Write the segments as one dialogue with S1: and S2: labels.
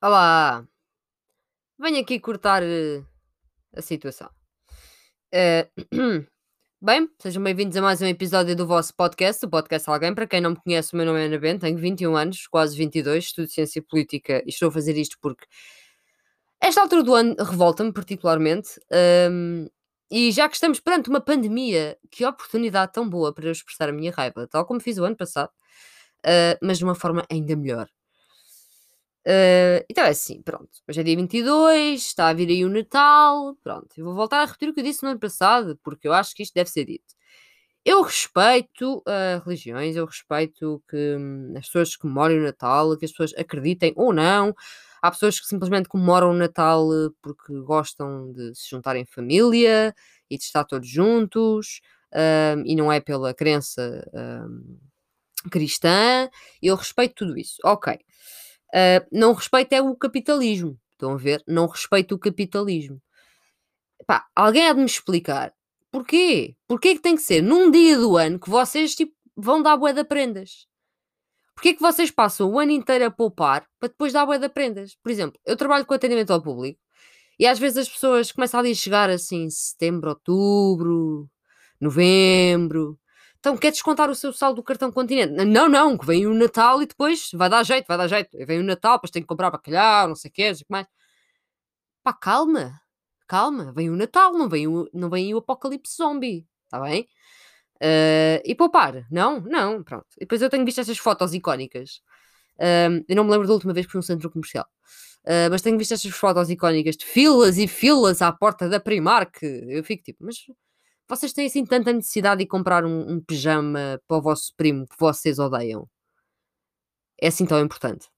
S1: Olá, venho aqui cortar eh, a situação. Eh, bem, sejam bem-vindos a mais um episódio do vosso podcast, o Podcast Alguém. Para quem não me conhece, o meu nome é Ana Bento, tenho 21 anos, quase 22, estudo Ciência Política e estou a fazer isto porque esta altura do ano revolta-me particularmente. ehm, e já que estamos perante uma pandemia, que oportunidade tão boa para eu expressar a minha raiva, tal como fiz o ano passado, eh, mas de uma forma ainda melhor. Eh, então é assim, pronto. Hoje é dia 22, está a vir aí o Natal. Pronto, eu vou voltar a repetir o que eu disse no ano passado, porque eu acho que isto deve ser dito. Eu respeito uh, religiões, eu respeito que hum, as pessoas comemorem o Natal, que as pessoas acreditem ou não. Há pessoas que simplesmente comemoram o Natal eh, porque gostam de se juntar em família e de estar todos juntos, hum, e não é pela crença hum, cristã. Eu respeito tudo isso. Ok. Uh, não respeito é o capitalismo. Estão a ver? Não respeito o capitalismo. Pá, alguém há de me explicar porquê? Porquê que tem que ser num dia do ano que vocês tipo, vão dar bué de prendas? Porquê que vocês passam o ano inteiro a poupar para depois dar bué de prendas? Por exemplo, eu trabalho com atendimento ao público e às vezes as pessoas começam ali a chegar assim setembro, outubro, novembro então quer descontar o seu saldo do cartão Continente? Não, não, que vem o Natal e depois vai dar jeito, vai dar jeito. Vem o Natal, depois tem que comprar bacalhau, não sei o quê, não sei o que mais. Pá, calma, calma, vem o Natal, não vem o, não vem o apocalipse zombie, está bem? Uh, e poupar, não, não, pronto. E depois eu tenho visto estas fotos icónicas. Uh, eu não me lembro da última vez que fui num centro comercial. Uh, mas tenho visto estas fotos icónicas de filas e filas à porta da Primark. Eu fico tipo, mas vocês têm assim tanta necessidade de comprar um, um pijama para o vosso primo que vocês odeiam? É assim tão importante?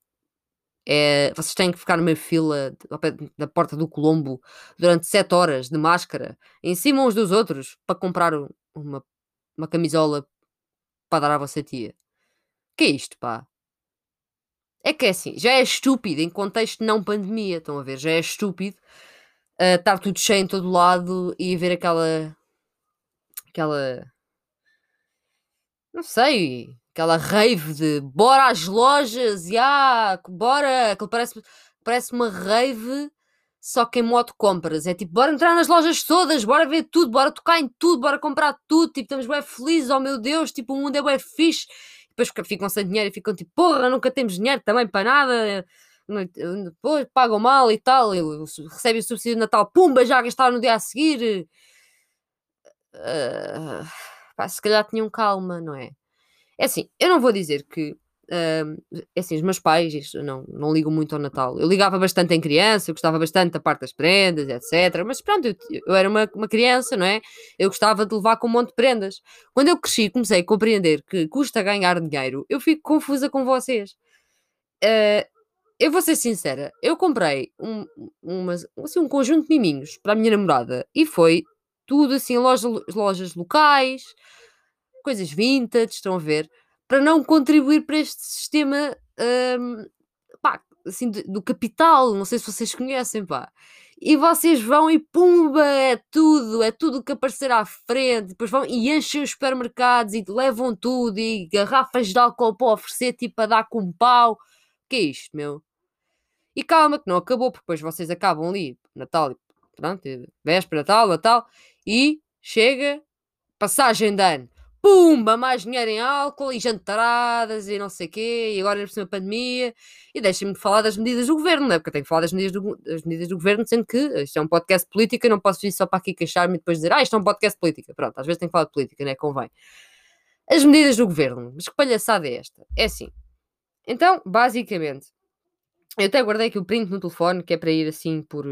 S1: É, vocês têm que ficar numa fila da porta do Colombo durante 7 horas de máscara, em cima uns dos outros, para comprar uma, uma camisola para dar à vossa tia. Que é isto, pá? É que é assim, já é estúpido em contexto não pandemia, estão a ver? Já é estúpido uh, estar tudo cheio em todo lado e ver aquela aquela. Não sei, aquela rave de bora às lojas e ah, bora, aquilo parece, parece uma rave só que em modo compras. É tipo, bora entrar nas lojas todas, bora ver tudo, bora tocar em tudo, bora comprar tudo. Tipo, estamos bem felizes, oh meu Deus, tipo, o mundo é bem fixe. Depois ficam sem dinheiro e ficam tipo, porra, nunca temos dinheiro também para nada. Depois pagam mal e tal, recebem o subsídio de Natal, pumba, já gastaram no dia a seguir. Uh, pá, se calhar tinham calma, não é? É assim, eu não vou dizer que. Uh, é assim, os meus pais isto, não, não ligam muito ao Natal. Eu ligava bastante em criança, eu gostava bastante da parte das prendas, etc. Mas pronto, eu, eu era uma, uma criança, não é? Eu gostava de levar com um monte de prendas. Quando eu cresci, comecei a compreender que custa ganhar dinheiro, eu fico confusa com vocês. Uh, eu vou ser sincera, eu comprei um, uma, assim, um conjunto de miminhos para a minha namorada e foi tudo assim, loja, lojas locais, coisas vintage, estão a ver, para não contribuir para este sistema um, pá, assim, do capital, não sei se vocês conhecem, pá. E vocês vão e pumba, é tudo, é tudo que aparecer à frente, depois vão e enchem os supermercados e levam tudo, e garrafas de álcool para oferecer, tipo a dar com pau. Que é isto, meu? E calma, que não acabou, porque depois vocês acabam ali, Natal, pronto, véspera, Natal, Natal, e chega, passagem de ano, pumba, mais dinheiro em álcool e jantaradas e não sei o quê, e agora por cima pandemia, e deixem-me falar das medidas do governo, não é? Porque eu tenho que falar das medidas, do, das medidas do governo, sendo que isto é um podcast de política, não posso vir só para aqui queixar-me e depois dizer, ah, isto é um podcast de política. Pronto, às vezes tenho que falar de política, não é? Convém. As medidas do governo, mas que palhaçada é esta? É assim. Então, basicamente, eu até guardei aqui o print no telefone, que é para ir assim por,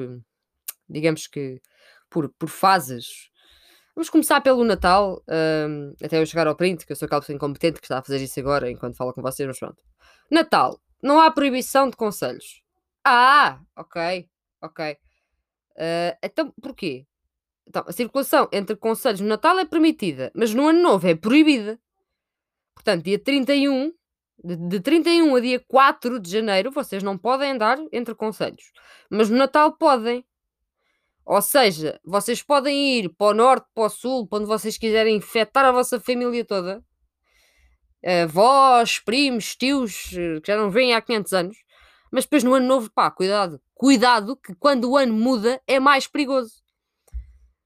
S1: digamos que, por, por fases. Vamos começar pelo Natal, um, até eu chegar ao print, que eu sou aquela pessoa incompetente que está a fazer isso agora enquanto falo com vocês, mas pronto. Natal, não há proibição de conselhos. Ah, ok, ok. Uh, então, porquê? Então, a circulação entre conselhos no Natal é permitida, mas no Ano Novo é proibida. Portanto, dia 31, de, de 31 a dia 4 de janeiro, vocês não podem andar entre conselhos. Mas no Natal podem. Ou seja, vocês podem ir para o norte, para o sul, para onde vocês quiserem infectar a vossa família toda. Avós, primos, tios, eh, que já não vêm há 500 anos. Mas depois no ano novo, pá, cuidado. Cuidado que quando o ano muda é mais perigoso.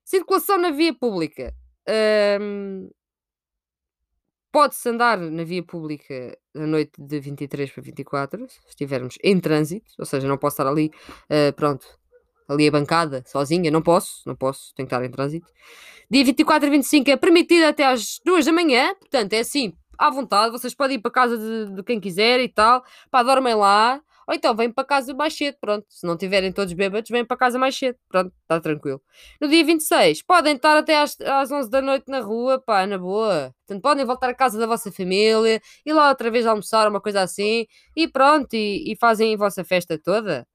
S1: Circulação na via pública. Pode-se andar na via pública na noite de 23 para 24, se estivermos em trânsito, ou seja, não posso estar ali, uh, pronto, ali a bancada, sozinha, não posso, não posso, tenho que estar em trânsito. Dia 24 e 25 é permitido até às 2 da manhã, portanto é assim, à vontade, vocês podem ir para casa de, de quem quiser e tal, pá, dormem lá, ou então vêm para casa mais cedo, pronto. Se não tiverem todos bêbados, vêm para casa mais cedo, pronto, está tranquilo. No dia 26, podem estar até às, às 11 da noite na rua, pá, na boa. Portanto, podem voltar à casa da vossa família, ir lá outra vez almoçar, uma coisa assim, e pronto, e, e fazem a vossa festa toda.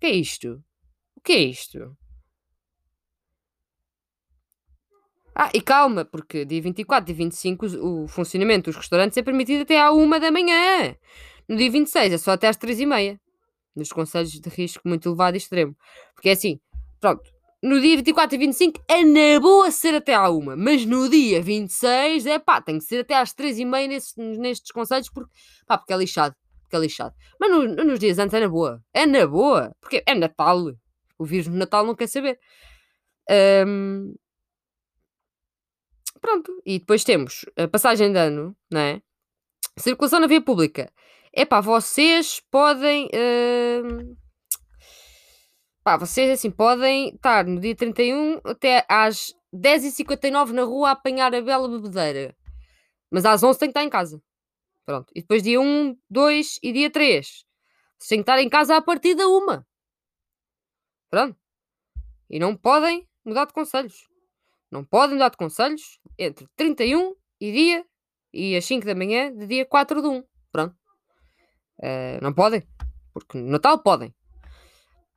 S1: Que é isto? Que é isto? Ah, e calma, porque dia 24 e 25 o, funcionamento dos restaurantes é permitido até à 1 da manhã. No dia 26 é só até às 3h30, nos conselhos de risco muito elevado e extremo. Porque é assim, pronto, no dia 24 e 25 é na boa ser até à 1, mas no dia 26 é pá, tem que ser até às 3h30 nestes, nestes conselhos, porque, pá, porque é lixado. Porque é lixado. Mas no, nos dias antes é na boa. É na boa. Porque é Natal. O vírus no Natal não quer saber. Um, pronto. E depois temos a passagem de ano, não é? Circulação na via pública. É pá, vocês podem. Uh... Pá, vocês assim podem estar no dia 31 até às 10h59 na rua a apanhar a bela bebedeira. Mas às 11 tem que estar em casa. Pronto. E depois dia 1, 2 e dia 3. Vocês têm que estar em casa a partir da 1. Pronto. E não podem mudar de conselhos. Não podem mudar de conselhos entre 31 e dia e as 5 da manhã de dia 4 de 1. Pronto. Uh, não podem. Porque no Natal podem.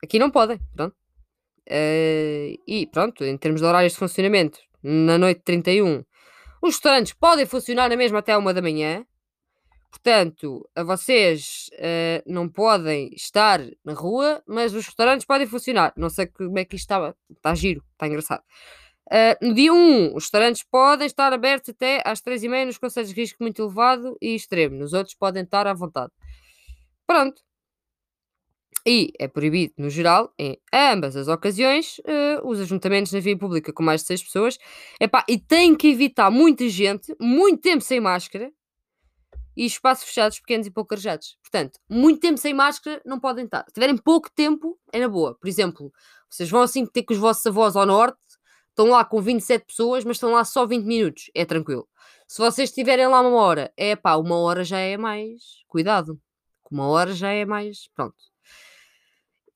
S1: Aqui não podem. Pronto. Uh, e pronto, em termos de horários de funcionamento, na noite de 31, os restaurantes podem funcionar na mesma até a uma da manhã. Portanto, a vocês uh, não podem estar na rua, mas os restaurantes podem funcionar. Não sei como é que isto está. Está giro, está engraçado. Uh, no dia 1, os restaurantes podem estar abertos até às 3h30 nos conselhos de risco muito elevado e extremo. Nos outros podem estar à vontade. Pronto. E é proibido, no geral, em ambas as ocasiões, uh, os ajuntamentos na via pública com mais de 6 pessoas. Epá, e tem que evitar muita gente, muito tempo sem máscara e espaços fechados, pequenos e pouco arejados. Portanto, muito tempo sem máscara não podem estar. Se tiverem pouco tempo, é na boa. Por exemplo, vocês vão assim ter com os vossos avós ao norte, estão lá com 27 pessoas, mas estão lá só 20 minutos. É tranquilo. Se vocês estiverem lá uma hora, é pá, uma hora já é mais. Cuidado uma hora já é mais. Pronto.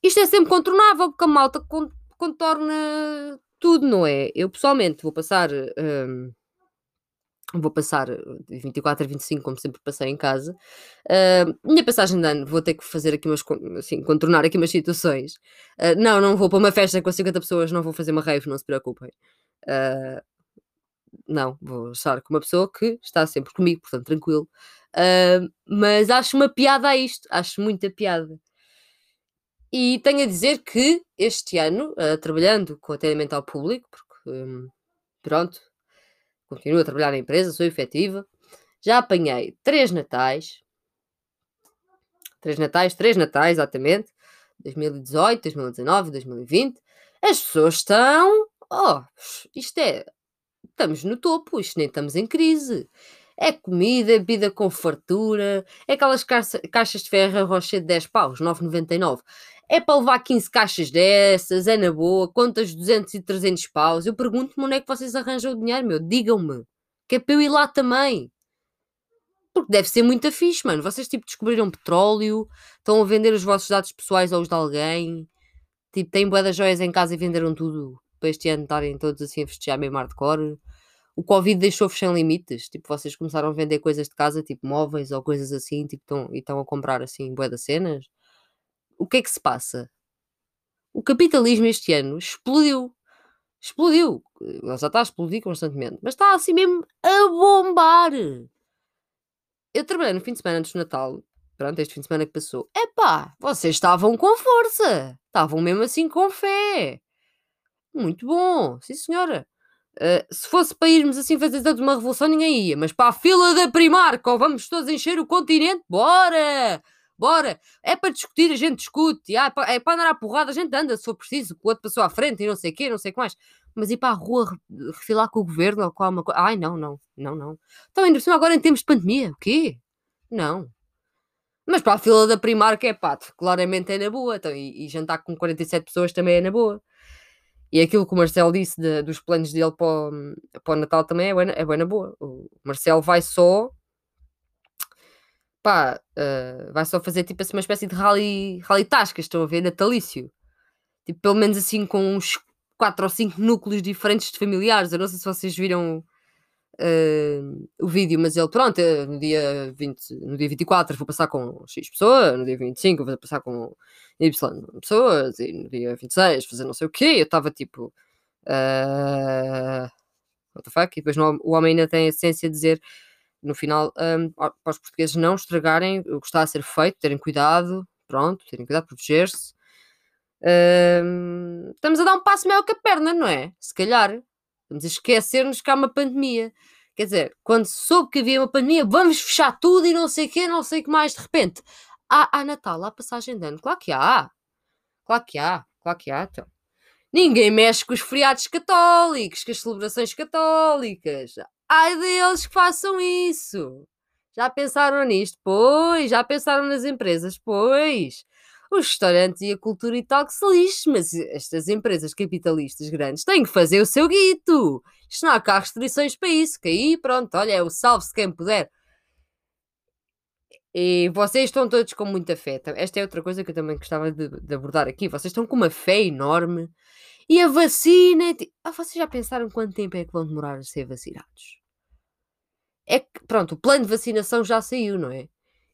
S1: Isto é sempre contornável, porque a malta contorna tudo, não é? Eu pessoalmente vou passar. Um, vou passar de 24 a 25, como sempre passei em casa. Uh, minha passagem de ano, vou ter que fazer aqui umas, assim, contornar aqui umas situações. Uh, não, não vou para uma festa com 50 pessoas, não vou fazer uma rave, não se preocupem. Uh, não, vou estar com uma pessoa que está sempre comigo, portanto, tranquilo. Mas acho uma piada a isto, acho muita piada. E tenho a dizer que este ano, trabalhando com atendimento ao público, porque um, pronto, continuo a trabalhar na empresa, sou efetiva, já apanhei três natais, três natais, três natais exatamente, 2018, 2019, 2020. As pessoas estão, oh, isto é, estamos no topo, isto nem estamos em crise. É comida, bebida com fartura, é aquelas caixas, caixas de ferro rocher de 10 paus, 9,99. É para levar 15 caixas dessas, é na boa, quantas 200 e 300 paus. Eu pergunto-me onde é que vocês arranjam o dinheiro, meu. Digam-me. Que é para eu ir lá também. Porque deve ser muito fixe, mano. Vocês, tipo, descobriram petróleo, estão a vender os vossos dados pessoais aos de alguém, tipo, têm boas joias em casa e venderam tudo para este ano estarem todos assim a festejar mesmo hardcore o Covid deixou-vos sem limites. Tipo, vocês começaram a vender coisas de casa, tipo móveis ou coisas assim, tipo, tão, e estão a comprar assim bué das cenas. O que é que se passa? O capitalismo este ano explodiu. Explodiu. Ele já está a explodir constantemente. Mas está assim mesmo a bombar. Eu trabalhei no fim de semana antes do Natal. Pronto, este fim de semana que passou. Epá, vocês estavam com força. Estavam mesmo assim com fé. Muito bom. Sim, senhora. Uh, se fosse para irmos assim fazer toda uma revolução, ninguém ia. Mas para a fila da Primark, ou vamos todos encher o continente, bora! Bora, é para discutir, a gente discute, ah, é, para, é para andar à porrada, a gente anda, se for preciso, o outro passou à frente e não sei o quê, não sei o que mais. Mas ir para a rua refilar com o governo ou com alguma coisa, ai não, não, não, não. Então ainda por cima agora em tempos de pandemia, o quê? Não. Mas para a fila da Primark é pá, claramente é na boa, então, e, e jantar com 47 pessoas também é na boa. E aquilo que o Marcelo disse de, dos planos dele para o, para o Natal também é bem, é na boa. O Marcelo vai só pá, uh, vai só fazer tipo assim uma espécie de rally, rally tascas, estão a ver, natalício. Tipo, pelo menos assim com uns 4 ou 5 núcleos diferentes de familiares. Eu não sei se vocês viram uh, o vídeo, mas ele, pronto, eh, no dia, 20, no dia 24 vou passar com X pessoas, no dia 25 vou passar com Y pessoas, e no dia 26 fazer não sei o quê. Eu estava tipo. Uh, what the fuck? E depois o homem ainda tem a essência de dizer no final, um, para os portugueses não estragarem o que está a ser feito, terem cuidado, pronto, terem cuidado, proteger-se. Um, estamos a dar um passo maior que a perna, não é? Se calhar. Vamos esquecer-nos que há uma pandemia. Quer dizer, quando soube que havia uma pandemia, vamos fechar tudo e não sei o quê, não sei o que mais. De repente, há, há Natal, há passagem de ano. Claro que há. Claro que há. Claro que há, então. Ninguém mexe com os feriados católicos, com as celebrações católicas. Ai deles que façam isso. Já pensaram nisto? Pois. Já pensaram nas empresas? Pois. Os restaurantes e a cultura e tal que se lixe, mas estas empresas capitalistas grandes têm que fazer o seu guito. Isto não há cá restrições para isso, que aí pronto, olha, é o salve-se quem puder. E vocês estão todos com muita fé. Esta é outra coisa que eu também gostava de, de abordar aqui. Vocês estão com uma fé enorme. E a vacina. Ah, vocês já pensaram quanto tempo é que vão demorar a ser vacinados? É que, pronto, o plano de vacinação já saiu, não é?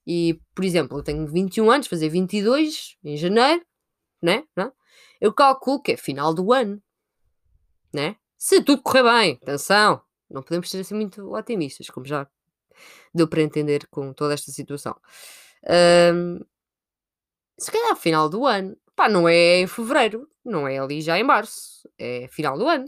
S1: E, por exemplo, eu tenho 21 anos, fazer 22 em janeiro, né? Não? Eu calculo que é final do ano, né? Se tudo correr bem, atenção, não podemos ser assim muito otimistas, como já deu para entender com toda esta situação. Um, se calhar final do ano, pá, não é em fevereiro, não é ali já em março, é final do ano.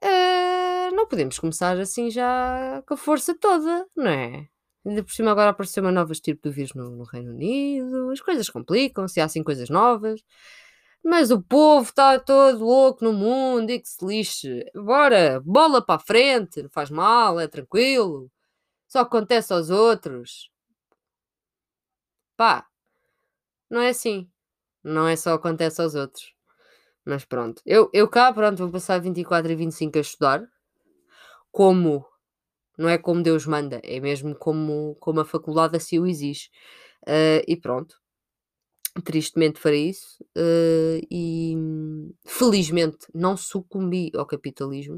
S1: Uh, não podemos começar assim já com a força toda, não é? Ainda por cima agora apareceu uma nova estirpe do vírus no, no Reino Unido, as coisas complicam-se, há assim coisas novas. Mas o povo está todo louco no mundo e que se lixe. Bora, bola para a frente, não faz mal, é tranquilo. Só acontece aos outros. Pá, não é assim. Não é só acontece aos outros. Mas pronto, eu, eu cá, pronto, vou passar 24 e 25 a estudar. Como, não é como Deus manda, é mesmo como, como a faculdade assim o exige. Uh, e pronto, tristemente farei isso. Uh, e felizmente não sucumbi ao capitalismo.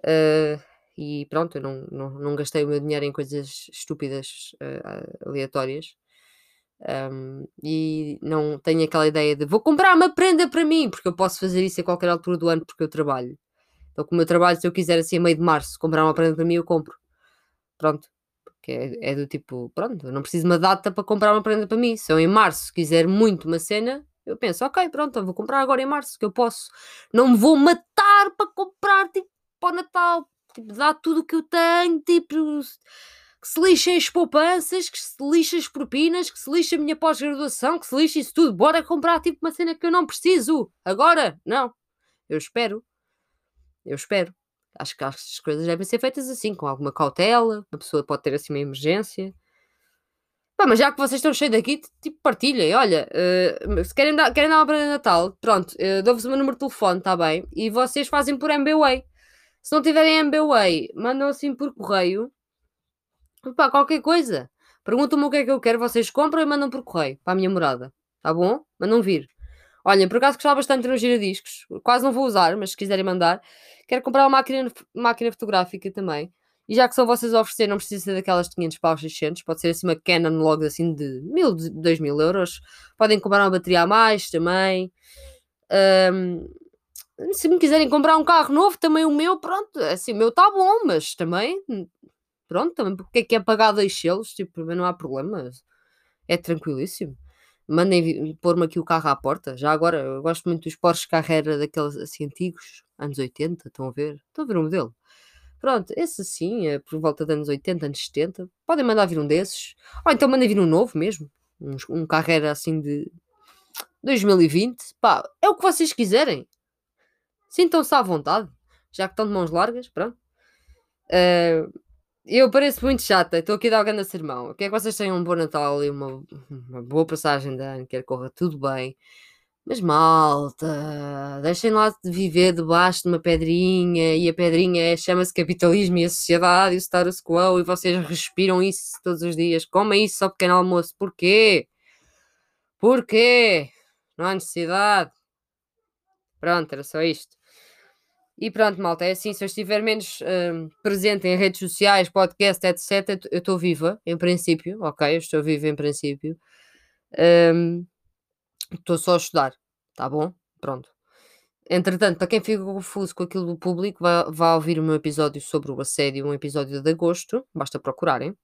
S1: Uh, e pronto, eu não, não, não gastei o meu dinheiro em coisas estúpidas, aleatórias. Um, e não tenho aquela ideia de vou comprar uma prenda para mim, porque eu posso fazer isso a qualquer altura do ano porque eu trabalho. Então, como eu trabalho, se eu quiser assim a meio de março comprar uma prenda para mim, eu compro. Pronto. Porque é, é do tipo, pronto, eu não preciso de uma data para comprar uma prenda para mim. Se eu em março quiser muito uma cena, eu penso, ok, pronto, vou comprar agora em março, que eu posso. Não me vou matar para comprar, tipo, para o Natal. Tipo, dá tudo o que eu tenho, tipo que se lixem as poupanças, que se lixem as propinas, que se lixe a minha pós-graduação, que se lixe isso tudo. Bora comprar tipo uma cena que eu não preciso. Agora? Não. Eu espero. Eu espero. Acho que as coisas devem ser feitas assim, com alguma cautela. A pessoa pode ter assim uma emergência. Pá, mas já que vocês estão cheios daqui, tipo, partilhem. Olha, uh, se querem dar, querem dar uma prenda de Natal, pronto, uh, dou-vos o meu número de telefone, está bem? E vocês fazem por MBWay. Se não tiverem MBWay, mandam assim por correio Pá, qualquer coisa. Perguntam-me o que é que eu quero, vocês compram e mandam por correio para a minha morada. Tá bom? Mandam vir. Olhem, por acaso gostava bastante de um giradiscos. Quase não vou usar, mas se quiserem mandar. Quero comprar uma máquina, máquina fotográfica também. E já que são vocês a oferecer, não precisa ser daquelas de 500 paus, 600. Pode ser assim uma Canon logo assim de 1000, 2000 euros. Podem comprar uma bateria a mais também. Um, se me quiserem comprar um carro novo, também o meu, pronto. Assim, o meu está bom, mas também Pronto, também porque é que é pagar dois selos, tipo, não há problema. É tranquilíssimo. Mandem pôr-me aqui o carro à porta. Já agora, eu gosto muito dos Porsche Carrera daqueles assim antigos, anos 80, estão a ver? Estão a ver o modelo? Pronto, esse sim, é por volta dos anos 80, anos 70. Podem mandar vir um desses. Ou então mandem vir um novo mesmo. Um, um carreira assim de 2020. Pá, é o que vocês quiserem. Sintam-se à vontade. Já que estão de mãos largas, pronto. Uh, eu pareço muito chata, estou aqui a dar o grande sermão. Quero que vocês tenham um bom Natal e uma, uma boa passagem de ano, quero que corra tudo bem. Mas malta, deixem lá de viver debaixo de uma pedrinha e a pedrinha é, chama-se capitalismo e a sociedade e o status quo e vocês respiram isso todos os dias. Comem isso ao pequeno almoço. Porquê? Porquê? Não há necessidade. Pronto, era só isto. E pronto, malta, é assim, se eu estiver menos uh, presente em redes sociais, podcast, etc., eu estou viva, em princípio, ok, eu estou viva em princípio. Estou um, só a estudar, tá bom? Pronto. Entretanto, para quem fica confuso com aquilo do público, vai, vai ouvir o meu episódio sobre o assédio, um episódio de agosto, basta procurarem.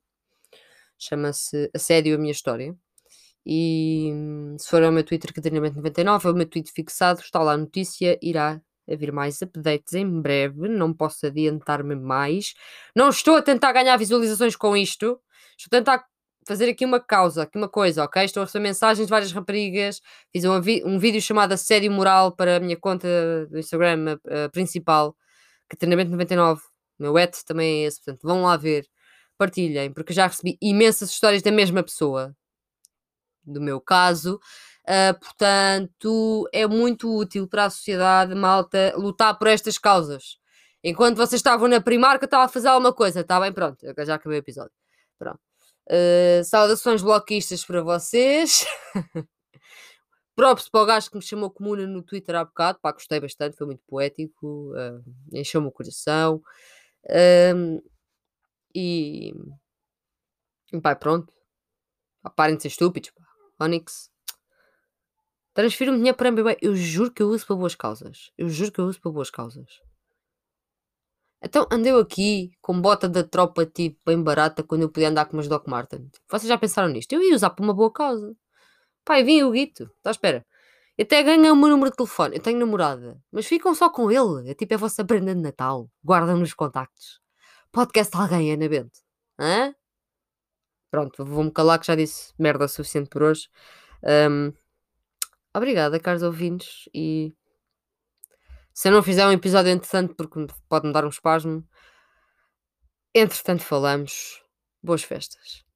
S1: Chama-se Assédio a Minha História. E se for ao meu Twitter, Catarina99, é o meu tweet fixado, está lá a notícia, irá haver mais updates em breve, não posso adiantar-me mais. Não estou a tentar ganhar visualizações com isto, estou a tentar fazer aqui uma causa, aqui uma coisa, ok? Estou a receber mensagens de várias raparigas, fiz um, um vídeo chamado Assédio Moral para a minha conta do Instagram uh, principal, que treinamento 99, o meu et também é esse, portanto vão lá ver, partilhem, porque já recebi imensas histórias da mesma pessoa, do meu caso, Uh, portanto, é muito útil para a sociedade, malta, lutar por estas causas. Enquanto vocês estavam na Primarca, estava a fazer alguma coisa, está bem? Pronto, já acabei o episódio. Pronto. Uh, saudações bloquistas para vocês. Props para o gajo que me chamou comuna no Twitter há bocado. Pá, gostei bastante, foi muito poético. Uh, Encheu-me o coração. Uh, e. Pá, pronto. Pá, parem de ser estúpidos. Pá. Onyx. Transfiro-me dinheiro para MBWay. Eu juro que eu uso para boas causas. Eu juro que eu uso para boas causas. Então andei aqui com bota da tropa tipo bem barata quando eu podia andar com umas Doc Martin. Vocês já pensaram nisto? Eu ia usar para uma boa causa. Pai, vim o Guito. Está à espera. Eu até ganhei o meu número de telefone. Eu tenho namorada. Mas ficam só com ele. É tipo é a vossa prenda de Natal. Guardam nos contactos. Podcast alguém, Ana Bento. Hã? Pronto, vou-me calar que já disse merda suficiente por hoje. Um, Obrigada, caros ouvintes, e se eu não fizer um episódio interessante, porque pode-me dar um espasmo, entretanto falamos. Boas festas.